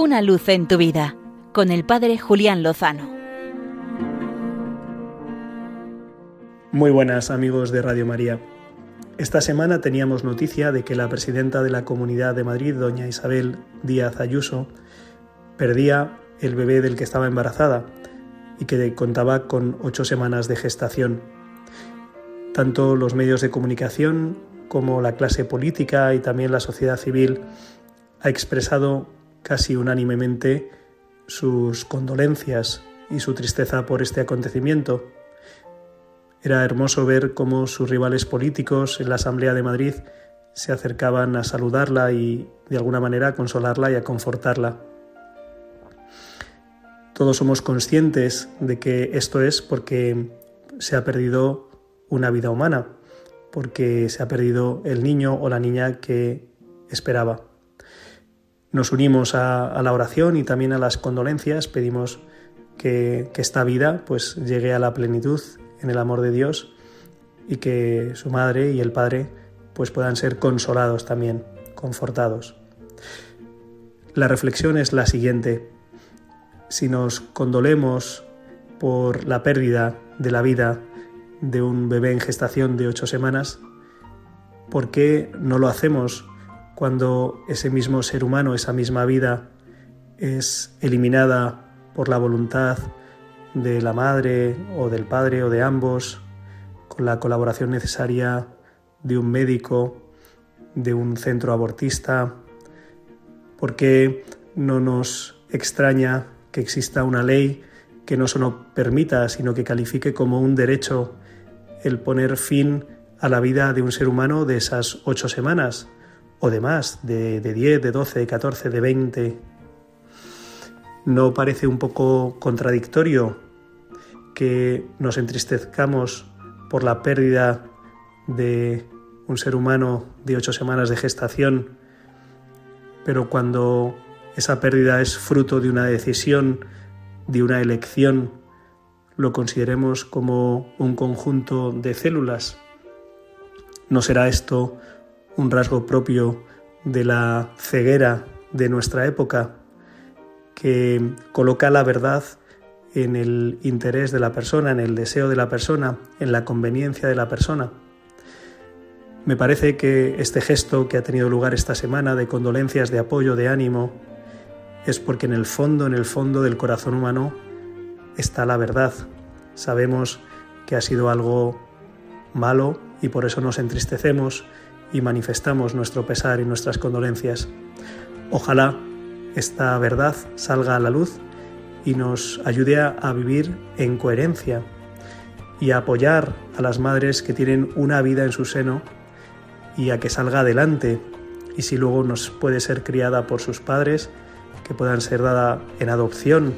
Una luz en tu vida con el Padre Julián Lozano. Muy buenas amigos de Radio María. Esta semana teníamos noticia de que la presidenta de la Comunidad de Madrid, doña Isabel Díaz Ayuso, perdía el bebé del que estaba embarazada y que contaba con ocho semanas de gestación. Tanto los medios de comunicación como la clase política y también la sociedad civil ha expresado casi unánimemente sus condolencias y su tristeza por este acontecimiento. Era hermoso ver cómo sus rivales políticos en la Asamblea de Madrid se acercaban a saludarla y de alguna manera a consolarla y a confortarla. Todos somos conscientes de que esto es porque se ha perdido una vida humana, porque se ha perdido el niño o la niña que esperaba. Nos unimos a, la oración y también a las condolencias, pedimos que, esta vida pues llegue a la plenitud en el amor de Dios y que su madre y el padre pues puedan ser consolados también, confortados. La reflexión es la siguiente. Si nos condolemos por la pérdida de la vida de un bebé en gestación de ocho semanas, ¿por qué no lo hacemos cuando ese mismo ser humano, esa misma vida, es eliminada por la voluntad de la madre o del padre o de ambos, con la colaboración necesaria de un médico, de un centro abortista, ¿por qué no nos extraña que exista una ley que no solo permita, sino que califique como un derecho el poner fin a la vida de un ser humano de esas ocho semanas, o de más, de, de 10, de 12, de 14, de 20. ¿No parece un poco contradictorio que nos entristezcamos por la pérdida de un ser humano de ocho semanas de gestación, pero cuando esa pérdida es fruto de una decisión, de una elección, lo consideremos como un conjunto de células? ¿No será esto un rasgo propio de la ceguera de nuestra época, que coloca la verdad en el interés de la persona, en el deseo de la persona, en la conveniencia de la persona. Me parece que este gesto que ha tenido lugar esta semana de condolencias, de apoyo, de ánimo, es porque en el fondo, en el fondo del corazón humano está la verdad. Sabemos que ha sido algo malo y por eso nos entristecemos y manifestamos nuestro pesar y nuestras condolencias. Ojalá esta verdad salga a la luz y nos ayude a vivir en coherencia y a apoyar a las madres que tienen una vida en su seno y a que salga adelante y si luego nos puede ser criada por sus padres, que puedan ser dada en adopción,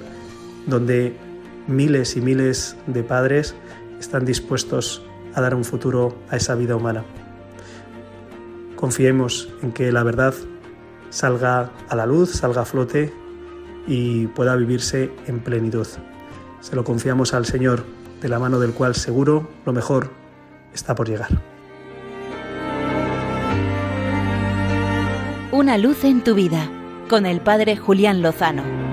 donde miles y miles de padres están dispuestos a dar un futuro a esa vida humana. Confiemos en que la verdad salga a la luz, salga a flote y pueda vivirse en plenitud. Se lo confiamos al Señor, de la mano del cual seguro lo mejor está por llegar. Una luz en tu vida, con el Padre Julián Lozano.